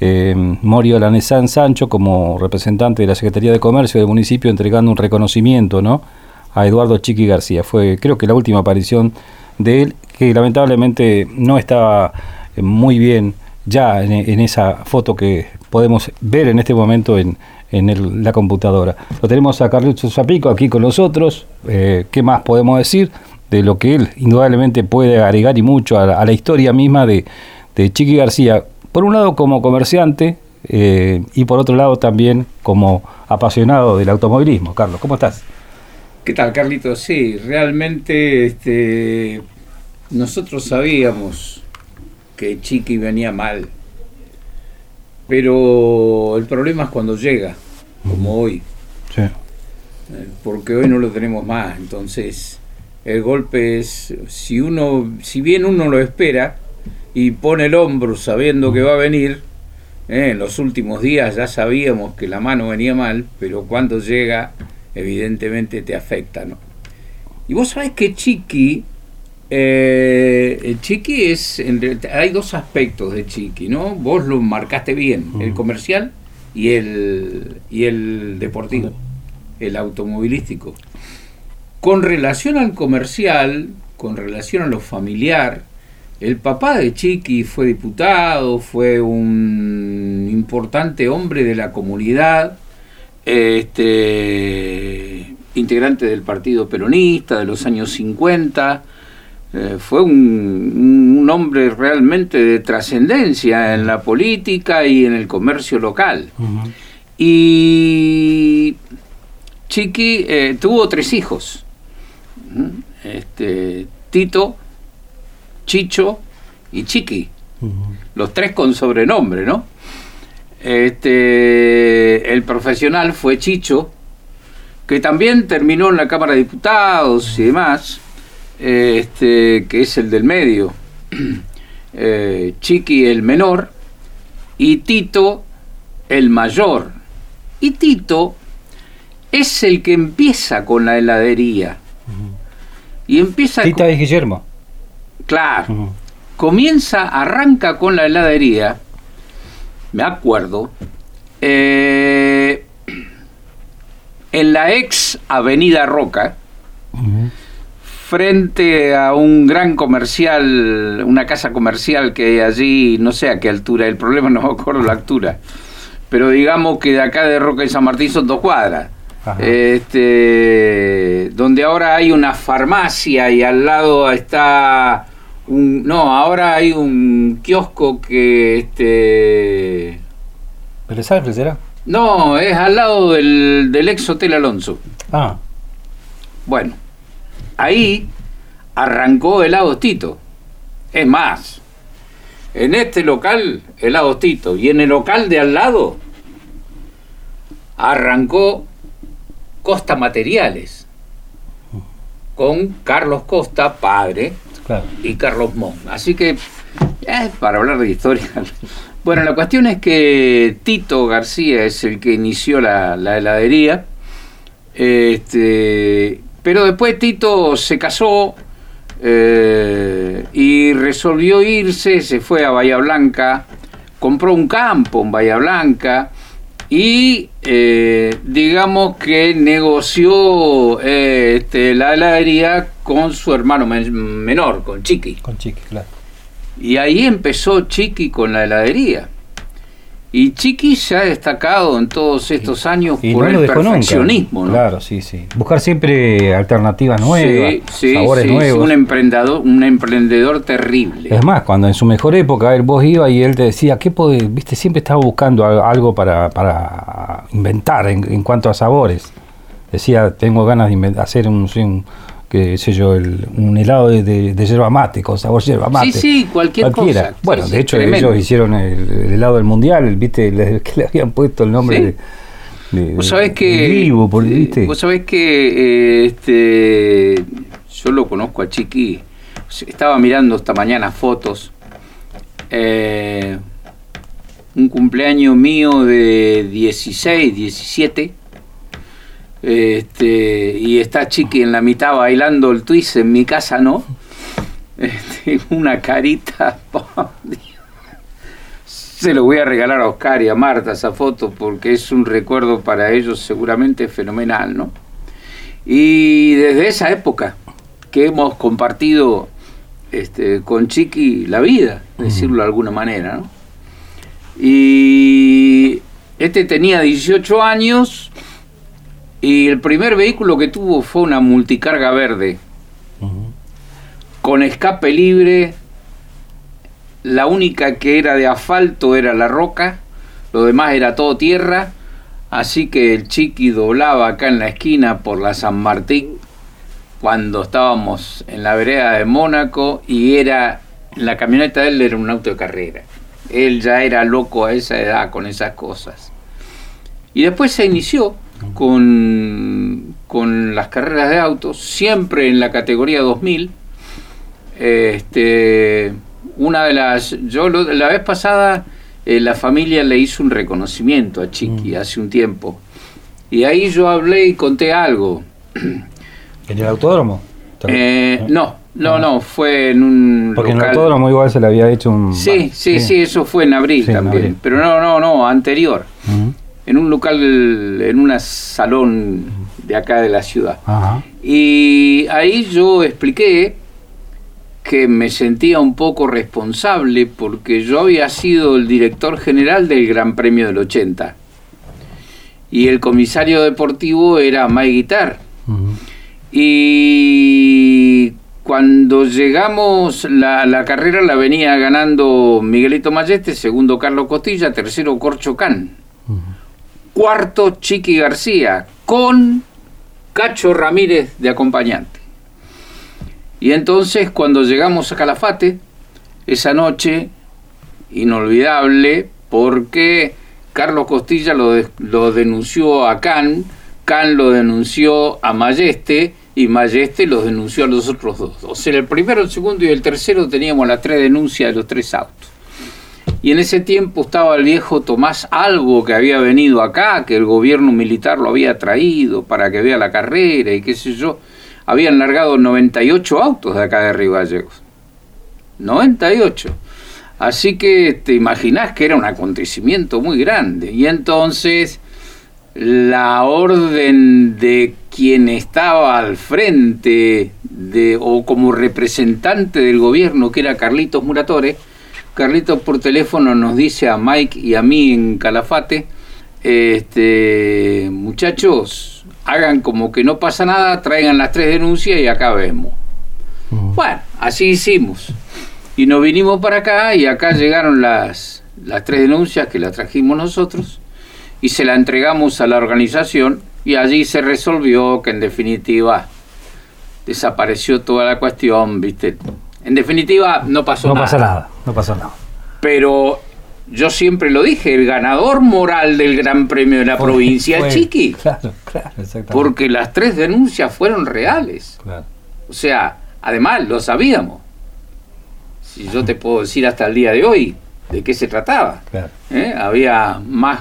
eh, Morio Lanesán Sancho como representante de la Secretaría de Comercio del municipio entregando un reconocimiento ¿no? a Eduardo Chiqui García. Fue creo que la última aparición de él, que lamentablemente no estaba eh, muy bien ya en, esa foto que podemos ver en este momento en, en la computadora. Lo tenemos a Carlitos Zapico aquí con nosotros. Eh, ¿Qué más podemos decir de lo que él indudablemente puede agregar y mucho a, la historia misma de, de Chiqui García? Por un lado como comerciante eh, y por otro lado también como apasionado del automovilismo. Carlos, ¿cómo estás? ¿Qué tal, Carlitos? Sí, realmente este, nosotros sabíamos que Chiqui venía mal, pero el problema es cuando llega, como hoy. Sí. Eh, porque hoy no lo tenemos más, entonces el golpe es, si uno, si bien uno lo espera, y pone el hombro sabiendo que va a venir. ¿eh? en los últimos días ya sabíamos que la mano venía mal, pero cuando llega, evidentemente te afecta. ¿no? Y vos sabés que Chiqui, eh, Chiqui es, hay dos aspectos de Chiqui, ¿no? Vos lo marcaste bien, el comercial y el, y el deportivo, el automovilístico. Con relación al comercial, con relación a lo familiar, el papá de Chiqui fue diputado, fue un importante hombre de la comunidad, este, integrante del Partido Peronista de los años 50, eh, fue un, hombre realmente de trascendencia en la política y en el comercio local. Y Chiqui eh, tuvo tres hijos. Este, Tito, Chicho y Chiqui. Los tres con sobrenombre, ¿no? Este, el profesional fue Chicho, que también terminó en la Cámara de Diputados y demás, este, que es el del medio. Eh, Chiqui el menor y Tito el mayor. Y Tito es el que empieza con la heladería. Y empieza Tita y Guillermo. Claro. Comienza, arranca con la heladería, me acuerdo, eh, en la ex Avenida Roca, frente a un gran comercial, una casa comercial que hay allí, no sé a qué altura, el problema no me acuerdo la altura, pero digamos que de acá de Roca y San Martín son dos cuadras. Este, donde ahora hay una farmacia y al lado está no, ahora hay un kiosco que este. ¿Pelezal será? No, es al lado del, del ex Hotel Alonso. Ah. Bueno, ahí arrancó el Tito. Es más, en este local, el Tito, y en el local de al lado, arrancó Costa Materiales, con Carlos Costa, padre, y Carlos Mon. Así que, eh, para hablar de historia. Bueno, la cuestión es que Tito García es el que inició la, heladería. Este, pero después Tito se casó eh, y resolvió irse, se fue a Bahía Blanca, compró un campo en Bahía Blanca y eh, digamos que negoció eh, este, la heladería con su hermano menor, con Chiqui. Con Chiqui, claro. Y ahí empezó Chiqui con la heladería. Y Chiqui se ha destacado en todos estos años por el perfeccionismo. Claro, sí, sí. Buscar siempre alternativas nuevas, sabores nuevos. un emprendedor, un emprendedor terrible. Es más, cuando en su mejor época él vos iba y él te decía, ¿qué podés? Viste, siempre estaba buscando algo para, para inventar en, cuanto a sabores. Decía, tengo ganas de hacer un qué sé yo, el, un helado de, de, yerba mate, con sabor yerba mate. Sí, sí, cualquier cualquiera. Bueno, de hecho ellos hicieron el, helado del mundial, viste, que le habían puesto el nombre de, Vos sabés que vivo, ¿viste? Vos sabés que eh, este yo lo conozco a Chiqui. Estaba mirando esta mañana fotos. Eh, un cumpleaños mío de 16, 17 este, y está Chiqui en la mitad bailando el twist en mi casa, ¿no? Este, una carita, se lo voy a regalar a Oscar y a Marta esa foto porque es un recuerdo para ellos seguramente fenomenal, ¿no? Y desde esa época que hemos compartido este, con Chiqui la vida, decirlo de alguna manera, ¿no? Y este tenía 18 años y el primer vehículo que tuvo fue una multicarga verde, con escape libre, la única que era de asfalto era la roca, lo demás era todo tierra, así que el chiqui doblaba acá en la esquina por la San Martín cuando estábamos en la vereda de Mónaco y era la camioneta de él era un auto de carrera. Él ya era loco a esa edad con esas cosas. Y después se inició con, con las carreras de autos, siempre en la categoría 2000. Este, una de las. Yo la vez pasada eh, la familia le hizo un reconocimiento a Chiqui mm. hace un tiempo. Y ahí yo hablé y conté algo. ¿En el autódromo? Eh, no, no, ah. no, fue en un. Porque en el autódromo igual se le había hecho un. Sí, sí, sí, eso fue en abril también. Pero no, no, no, anterior. En un local, en un salón de acá de la ciudad. Y ahí yo expliqué que me sentía un poco responsable porque yo había sido el director general del Gran Premio del 80 y el comisario deportivo era Mike Guitar. Y cuando llegamos, la, carrera la venía ganando Miguelito Mayeste, segundo Carlos Costilla, tercero Corcho Can, cuarto Chiqui García, con Cacho Ramírez de acompañante. Y entonces cuando llegamos a Calafate, esa noche, inolvidable, porque Carlos Costilla lo, denunció a Can, Can lo denunció a Mayeste y Mayeste los denunció a los otros dos. O sea, el primero, el segundo y el tercero teníamos las tres denuncias de los tres autos. Y en ese tiempo estaba el viejo Tomás Algo que había venido acá, que el gobierno militar lo había traído para que vea la carrera y qué sé yo habían largado 98 autos de acá de Río Gallegos. 98. Así que te imaginás que era un acontecimiento muy grande. Y entonces la orden de quien estaba al frente de, o como representante del gobierno, que era Carlitos Muratore, Carlitos por teléfono nos dice a Mike y a mí en Calafate, este, muchachos, hagan como que no pasa nada, traigan las tres denuncias y acá vemos. Bueno, así hicimos. Y nos vinimos para acá y acá llegaron las, las tres denuncias que las trajimos nosotros y se la entregamos a la organización y allí se resolvió que en definitiva desapareció toda la cuestión, ¿viste? En definitiva no pasó nada. No pasó nada, no pasó nada. Pero yo siempre lo dije, el ganador moral del Gran Premio de la provincia es Chiqui. Claro, claro, exactamente. Porque las tres denuncias fueron reales. Claro. O sea, además lo sabíamos. Si yo te puedo decir hasta el día de hoy de qué se trataba. Claro. ¿Eh? Había más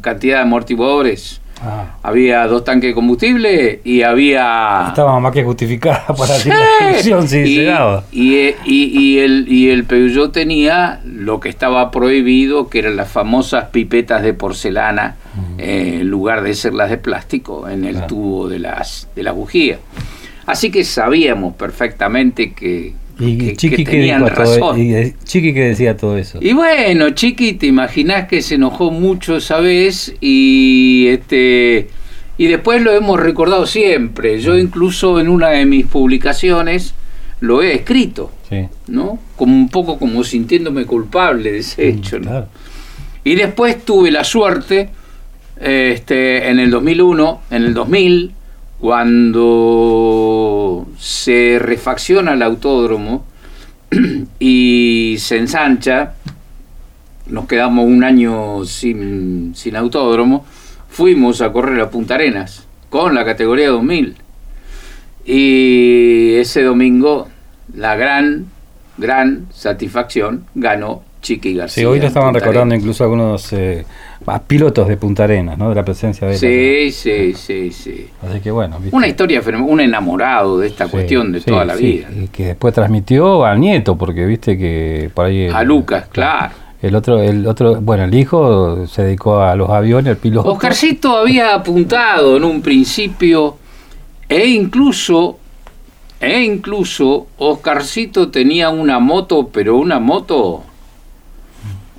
cantidad de amortiguadores Ah. Había dos tanques de combustible y había... Estaba más que justificada para la inscripción si y, se daba. Y, y, el, y el Peugeot tenía lo que estaba prohibido, que eran las famosas pipetas de porcelana, eh, en lugar de ser las de plástico, en el tubo de las, de la bujía. Así que sabíamos perfectamente que, y Chiqui que, y Chiqui que decía todo eso. Y bueno, Chiqui, te imaginás que se enojó mucho esa vez y este y después lo hemos recordado siempre. Yo mm. incluso en una de mis publicaciones lo he escrito, ¿no? Como un poco como sintiéndome culpable de ese mm, hecho, Y después tuve la suerte este en el 2001, en el 2000 cuando se refacciona el autódromo y se ensancha, nos quedamos un año sin, autódromo, fuimos a correr a Punta Arenas con la categoría 2000. Y ese domingo la gran, gran satisfacción ganó Chiqui García. Sí, hoy lo estaban recordando incluso algunos eh, pilotos de Punta Arenas, ¿no? De la presencia de Sí, sí, sí, sí. Así que bueno. Una historia, un enamorado de esta cuestión de toda la vida. Y que después transmitió al nieto, porque viste que por ahí. A Lucas, claro. El otro, el otro, bueno, el hijo se dedicó a los aviones, el piloto. Oscarcito había apuntado en un principio e incluso, e incluso Oscarcito tenía una moto, pero una moto,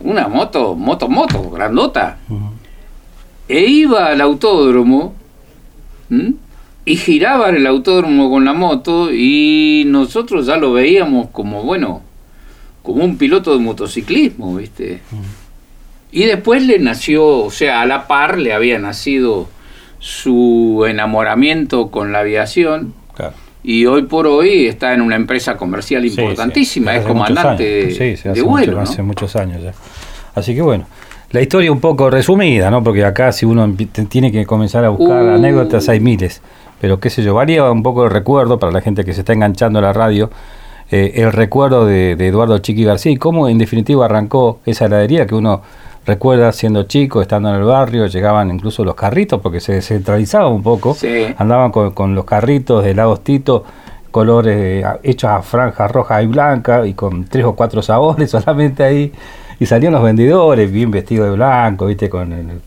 una moto, moto, moto, grandota. E iba al autódromo y giraba en el autódromo con la moto y nosotros ya lo veíamos como, bueno, como un piloto de motociclismo, ¿viste? Y después le nació, o sea, a la par le había nacido su enamoramiento con la aviación. Y hoy por hoy está en una empresa comercial importantísima, es comandante de, vuelo. Hace muchos años ya. Así que bueno, la historia un poco resumida, ¿no? Porque acá si uno tiene que comenzar a buscar uh. anécdotas hay miles. Pero qué sé yo, varía un poco el recuerdo para la gente que se está enganchando a la radio eh, el recuerdo de, Eduardo Chiqui García y cómo en definitiva arrancó esa heladería que uno recuerda siendo chico, estando en el barrio, llegaban incluso los carritos porque se descentralizaba un poco, andaban con, los carritos de helados Tito, colores hechos a franjas rojas y blancas y con tres o cuatro sabores solamente ahí. Y salían los vendedores bien vestidos de blanco, viste, con el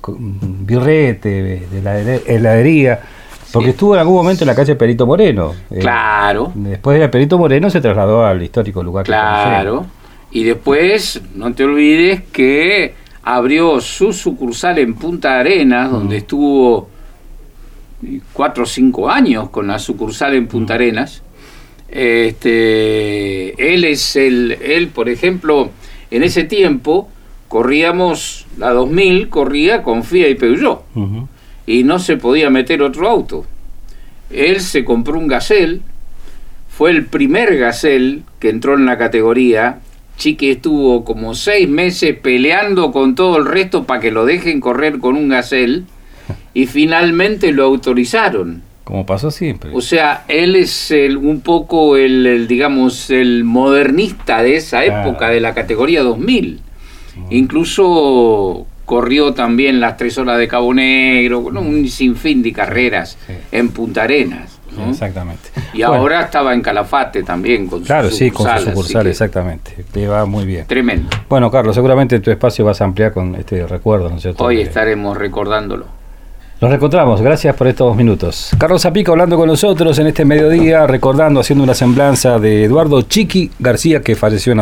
birrete de la heladería porque estuvo en algún momento en la calle Perito Moreno. Eh, claro. después de Perito Moreno se trasladó al histórico lugar. Claro. y después, no te olvides que abrió su sucursal en Punta Arenas, donde estuvo cuatro o cinco años con la sucursal en Punta Arenas. Este, él es el, él, por ejemplo, en ese tiempo corríamos la 2000, corría con FIA y Peugeot y no se podía meter otro auto. Él se compró un Gazelle, fue el primer Gazelle que entró en la categoría. Chiqui estuvo como seis meses peleando con todo el resto para que lo dejen correr con un Gazelle y finalmente lo autorizaron. Como pasó siempre. O sea, él es el, un poco el, digamos, el modernista de esa época, de la categoría 2000. Incluso corrió también las tres horas de Cabo Negro, con un sinfín de carreras en Punta Arenas. Exactamente. Y ahora estaba en Calafate también con claro, sí, con su sucursal, exactamente. Te va muy bien. Tremendo. Bueno, Carlos, seguramente tu espacio vas a ampliar con este recuerdo, ¿no es cierto? Hoy estaremos recordándolo. Nos reencontramos, gracias por estos minutos. Carlos Zapico hablando con nosotros en este mediodía, recordando, haciendo una semblanza de Eduardo Chiqui García, que falleció en